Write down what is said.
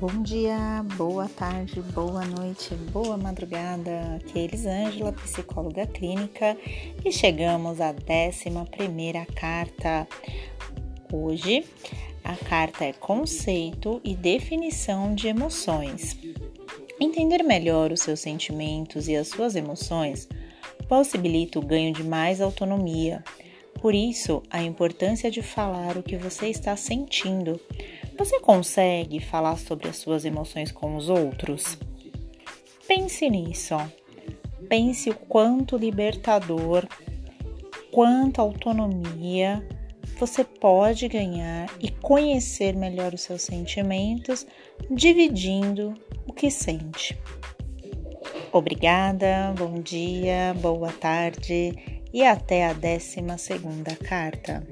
Bom dia, boa tarde, boa noite, boa madrugada. Aqui é Elisângela, psicóloga clínica, e chegamos à 11 carta. Hoje, a carta é Conceito e Definição de Emoções. Entender melhor os seus sentimentos e as suas emoções possibilita o ganho de mais autonomia. Por isso, a importância de falar o que você está sentindo você consegue falar sobre as suas emoções com os outros? Pense nisso. Pense o quanto libertador, quanto autonomia você pode ganhar e conhecer melhor os seus sentimentos, dividindo o que sente. Obrigada, bom dia, boa tarde e até a décima segunda carta.